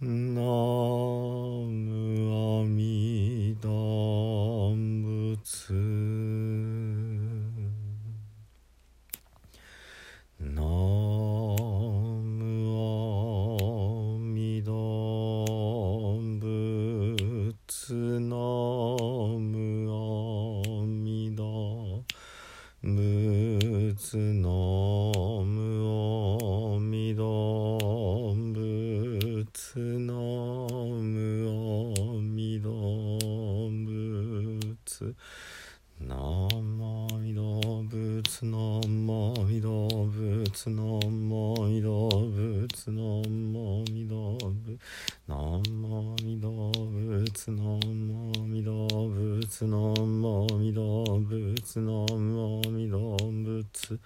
なスの無をみどぶつナマミドブツナマミドブツナマミドブツナマミドブナマミドブのナマミドブツナマミドブツナマミドブツ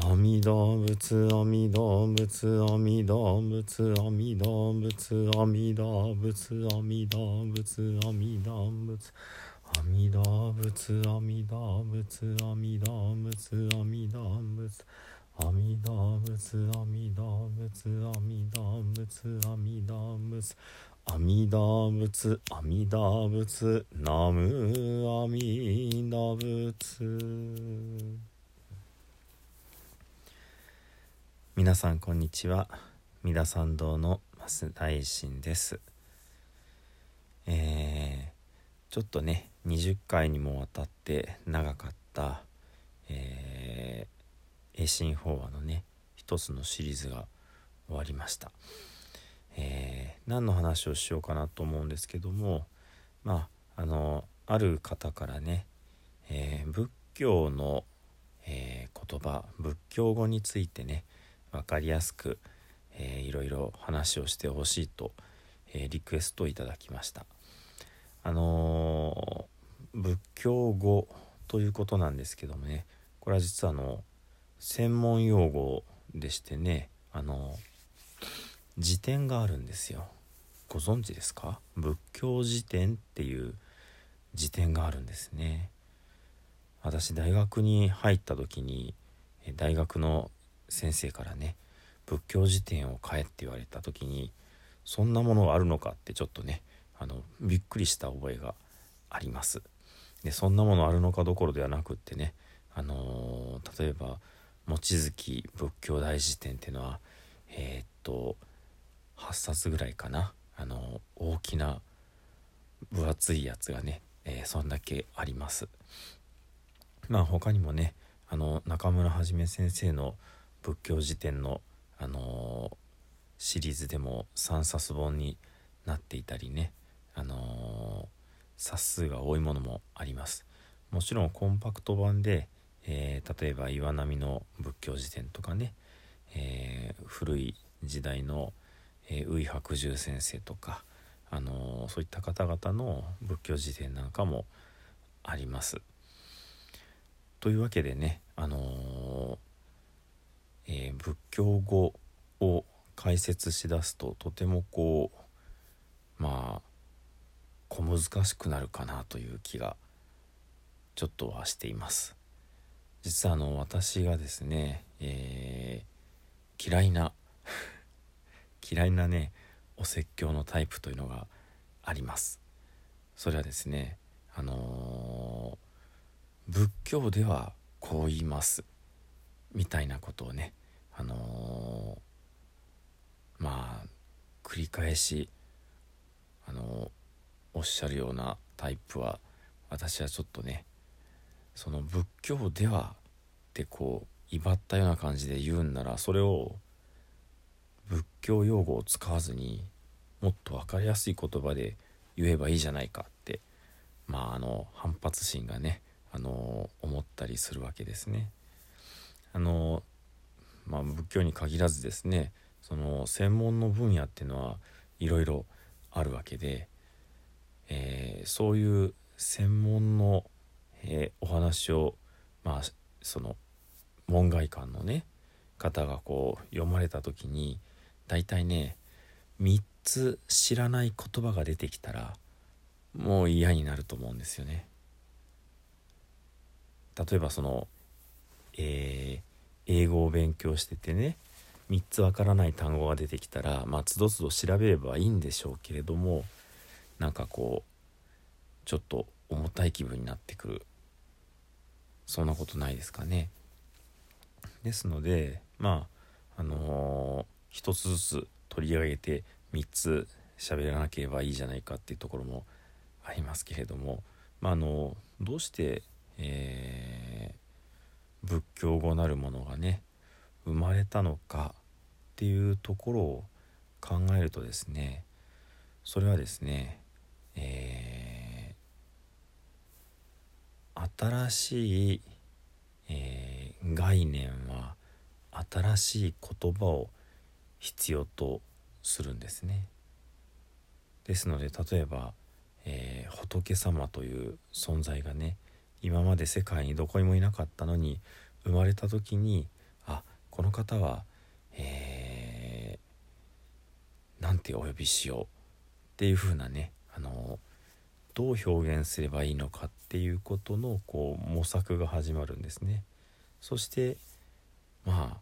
阿弥陀仏阿弥陀仏阿弥陀仏阿弥陀仏阿弥陀仏阿弥陀仏阿弥陀仏阿弥陀仏阿弥陀仏阿弥陀仏阿弥陀仏阿弥陀仏阿弥陀仏阿弥陀仏阿弥陀仏阿弥陀仏阿弥陀仏ナム阿弥陀仏。皆さんこんにちは。三田参道の増大臣です。えー、ちょっとね20回にもわたって長かったえー、栄心法話のね一つのシリーズが終わりました。えー、何の話をしようかなと思うんですけどもまああのある方からね、えー、仏教の、え、言葉仏教語についてね分かりやすく、えー、いろいろ話をしてほしいと、えー、リクエストをいただきました。あのー、仏教語ということなんですけどもねこれは実はあの専門用語でしてねあの辞典があるんですよ。ご存知ですか？仏教辞典っていう辞典があるんですね。私大学に入った時に大学の先生からね仏教辞典を買えって言われた時にそんなものがあるのか？ってちょっとねあのびっくりした覚えがあります。でそんなものあるのかどころではなくってね、あのー、例えば望月仏教大辞典っていうのはえー、っと8冊ぐらいかな、あのー、大きな分厚いやつがね、え、そんだけあります。まあ他にもねあの中村はじめ先生の仏教辞典の、あのー、シリーズでも3冊本になっていたりね、あのー、冊数が多いものもあります。もちろんコンパクト版で、えー、例えば岩波の仏教辞典とかね、え古い時代の、えー、宇井白十先生とか、あのそういった方々の仏教辞典なんかもあります。というわけでね、あのえー、仏教語を解説しだすととてもこうまあ小難しくなるかなという気がちょっとはしています。実はあの私がですね、えー、嫌いな 嫌いなねお説教のタイプというのがあります。それはですねあのー、仏教ではこう言います。みたいなことをねあのー、まあ繰り返しあのー、おっしゃるようなタイプは私はちょっとねその仏教ではってこう威張ったような感じで言うんならそれを仏教用語を使わずにもっと分かりやすい言葉で言えばいいじゃないかってまああの反発心がねあの思ったりするわけですね。あのまあ、仏教に限らずですねその専門の分野っていうのはいろいろあるわけで、えー、そういう専門の、えー、お話をまあその門外漢のね方がこう読まれた時に大体ね3つ知らない言葉が出てきたらもう嫌になると思うんですよね。例えばその、えー、英語を勉強しててね3つわからない単語が出てきたらまあつどつど調べればいいんでしょうけれどもなんかこうちょっと重たい気分になってくるそんなことないですかね。ですのでまああのー、一つずつ取り上げて3つ喋らなければいいじゃないかっていうところもありますけれども、まあ、あのどうして、えー仏教語なるものがね生まれたのかっていうところを考えるとですねそれはですね、えー、新しい、えー、概念は新しい言葉を必要とするんですね。ですので例えば、えー、仏様という存在がね今まで世界にどこにもいなかったのに生まれた時にあこの方は、えー、なんてお呼びしようっていう風なねあのどう表現すればいいのかっていうことのこう模索が始まるんですね。そしてまあ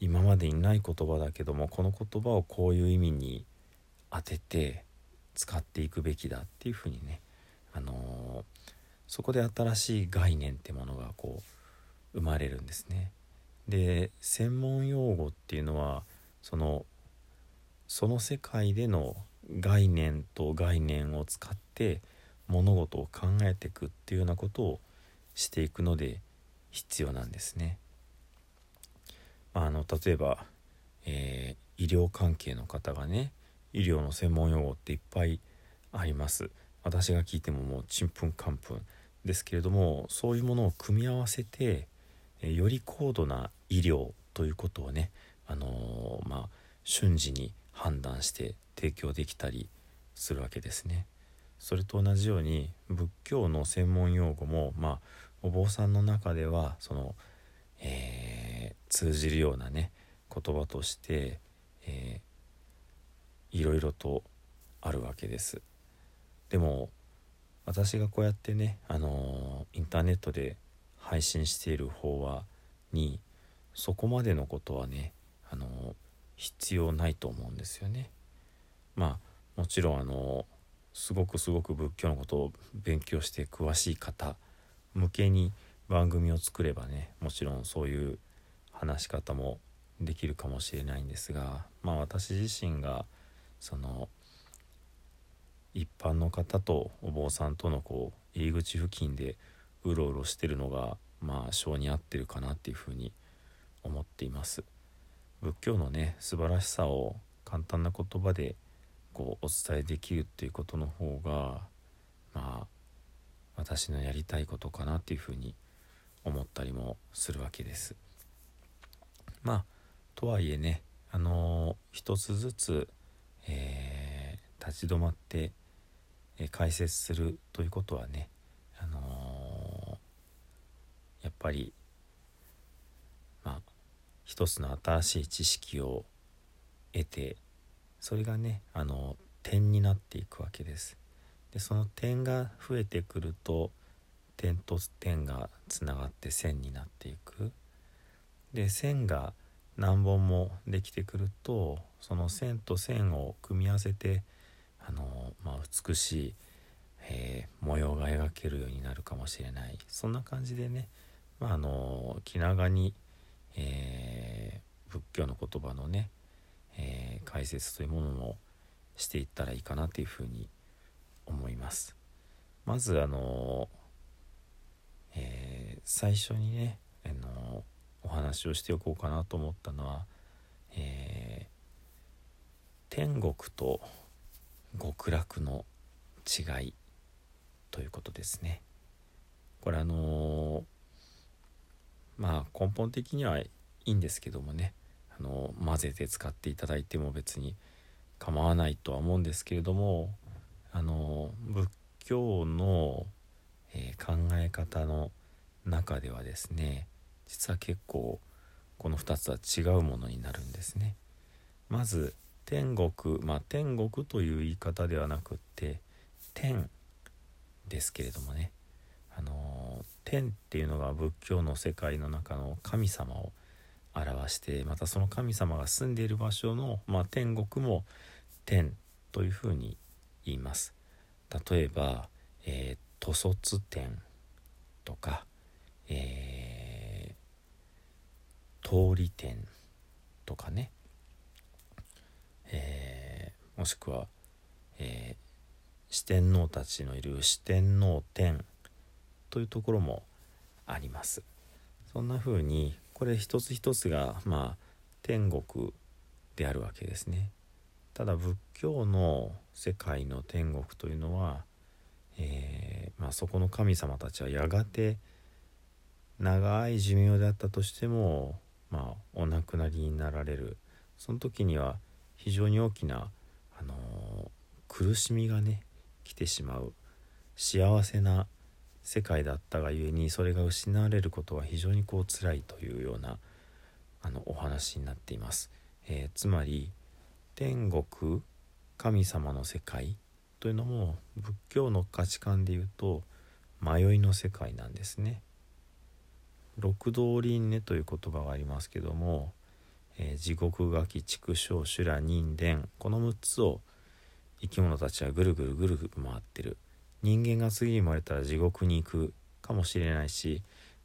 今までにない言葉だけどもこの言葉をこういう意味に当てて使っていくべきだっていうふうにね、あの、そこで新しい概念ってものがこう生まれるんですね。で専門用語っていうのはそのその世界での概念と概念を使って物事を考えていくっていうようなことをしていくので必要なんですね。あの例えば、えー、医療関係の方がね医療の専門用語っていっぱいあります私が聞いてももうちんぷんかんぷんですけれどもそういうものを組み合わせて、えより高度な医療ということをね、あのー、まあ、瞬時に判断して提供できたりするわけですね。それと同じように仏教の専門用語も、まあ、お坊さんの中ではその、えー、通じるようなね言葉として、えー、いろいろとあるわけです。でも私がこうやってね、あのー、インターネットで配信している法話にそこまでのことはね、あのー、必要ないと思うんですよね。まあもちろんあのすごくすごく仏教のことを勉強して詳しい方向けに番組を作ればねもちろんそういう話し方もできるかもしれないんですがまあ私自身がその一般の方とお坊さんとのこう入り口付近でうろうろしてるのがまあ性に合ってるかなっていうふうに思っています仏教のね素晴らしさを簡単な言葉でこうお伝えできるっていうことの方がまあ私のやりたいことかなっていうふうに思ったりもするわけです。まあとはいえねあのー、一つずつ、えー、立ち止まって、え、解説するということはね、あのやっぱりまあ一つの新しい知識を得てそれがねあの点になっていくわけです。でその点が増えてくると点と点がつながって線になっていくで線が何本もできてくるとその線と線を組み合わせてあの、まあ、美しい、えー、模様が描けるようになるかもしれないそんな感じでね、まあ、あの気長に、えー、仏教の言葉のね、えー、解説というものもしていったらいいかなというふうに思います。まずあの、え、最初にね、あのお話をしておこうかなと思ったのは、えー、天国と極楽の違いということですね。これあのまあ根本的にはいいんですけどもね、あの混ぜて使っていただいても別に構わないとは思うんですけれどもあの仏教の、え、考え方の中ではですね実は結構この2つは違うものになるんですね。まず天国まあ天国という言い方ではなくって天ですけれどもね。あの天っていうのが仏教の世界の中の神様を表してまたその神様が住んでいる場所の、まあ、天国も天というふうに言います。例えば、えー、塗卒天とか、えー、通り天とかね、もしくは、えー、四天王たちのいる四天王天というところもあります。そんな風にこれ一つ一つがまあ天国であるわけですね。ただ仏教の世界の天国というのは、えー、まあ、そこの神様たちはやがて長い寿命であったとしても、まあ、お亡くなりになられる。その時には非常に大きな、あのー、苦しみがね来てしまう幸せな世界だったがゆえにそれが失われることは非常にこう辛いというようなあのお話になっています。えー、つまり天国神様の世界というのも仏教の価値観でいうと迷いの世界なんですね。六道輪廻という言葉がありますけども、えー、地獄餓鬼畜生修羅人伝。この6つを生き物たちはぐるぐるぐるぐる回ってる。人間が次に生まれたら地獄に行くかもしれないし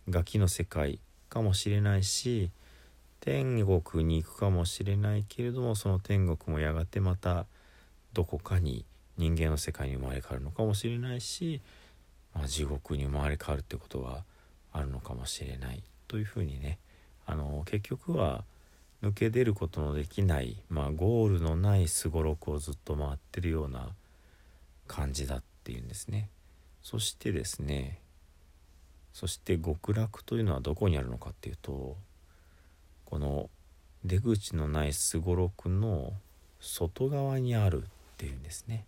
ガキの世界かもしれないし天国に行くかもしれないけれどもその天国もやがてまたどこかに人間の世界に生まれ変わるのかもしれないし、まあ、地獄に生まれ変わるってことがあるのかもしれない。というふうにねあの結局は抜け出ることのできない、まあ、ゴールのないすごろくをずっと回ってるような感じだっていうんですね。そしてですねそして極楽というのはどこにあるのかっていうとこの出口のないすごろくの外側にあるっていうんですね。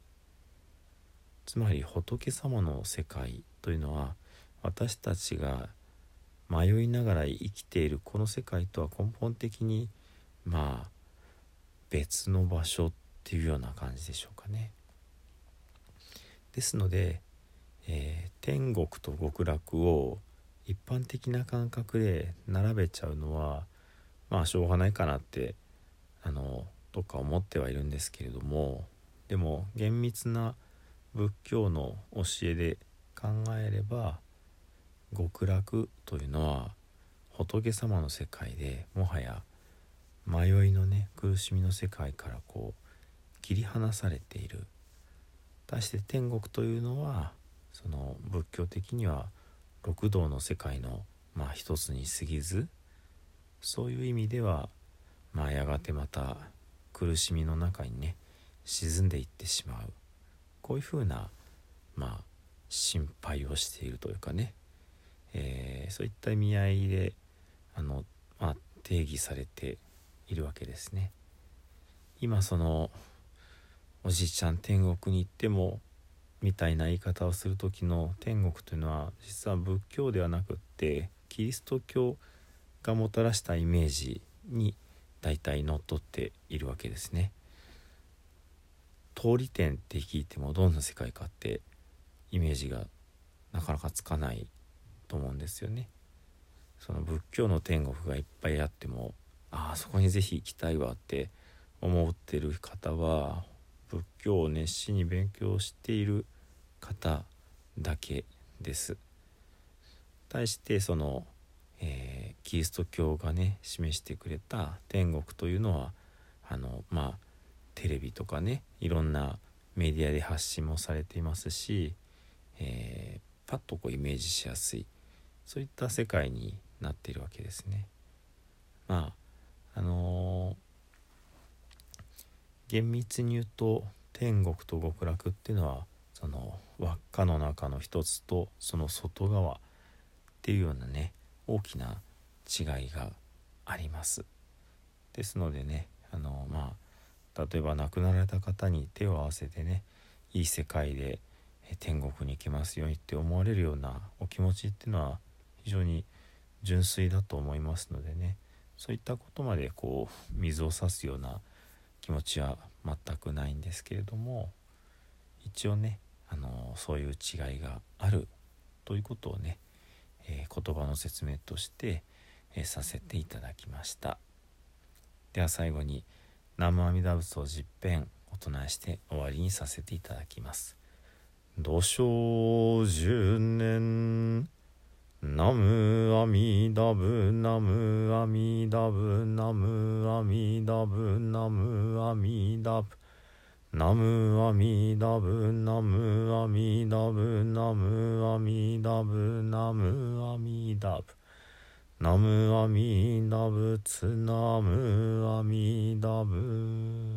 つまり仏様の世界というのは私たちが迷いながら生きているこの世界とは根本的にまあ別の場所っていうような感じでしょうかね。ですので、えー、天国と極楽を一般的な感覚で並べちゃうのはまあしょうがないかなってあのどっか思ってはいるんですけれどもでも厳密な仏教の教えで考えれば極楽というのは仏様の世界でもはや迷いのね苦しみの世界からこう切り離されている。対して天国というのはその仏教的には六道の世界のまあ一つに過ぎずそういう意味ではまあやがてまた苦しみの中にね沈んでいってしまう。こういうふうなまあ心配をしているというかね、えー、そういった意味合いであの、まあ、定義されているわけですね。今そのおじいちゃん天国に行ってもみたいな言い方をする時の天国というのは実は仏教ではなくってキリスト教がもたらしたイメージに大体のっとっているわけですね。通り店って聞いてもどんな世界かってイメージがなかなかつかないと思うんですよね。その仏教の天国がいっぱいあってもあそこに是非行きたいわって思ってる方は仏教を熱心に勉強している方だけです。対してその、えー、キリスト教がね示してくれた天国というのはあのまあテレビとかねいろんなメディアで発信もされていますし、えー、パッとこうイメージしやすいそういった世界になっているわけですね。まああのー厳密に言うと天国と極楽っていうのはその輪っかの中の一つとその外側っていうようなね大きな違いがあります。ですのでねあのまあ例えば亡くなられた方に手を合わせてねいい世界で天国に行けますようにって思われるようなお気持ちっていうのは非常に純粋だと思いますのでねそういったことまでこう水を差すような気持ちは全くないんですけれども一応ねあのそういう違いがあるということをね、えー、言葉の説明として、えー、させていただきました。では最後に南無阿弥陀仏を十遍お唱えして終わりにさせていただきます。土生十年ナムアミダブナムアミダブナムアミダブナムアミダブナムアミダブナムアミダブナムアミダブナムアミダブナムアミダブツナムアミダブ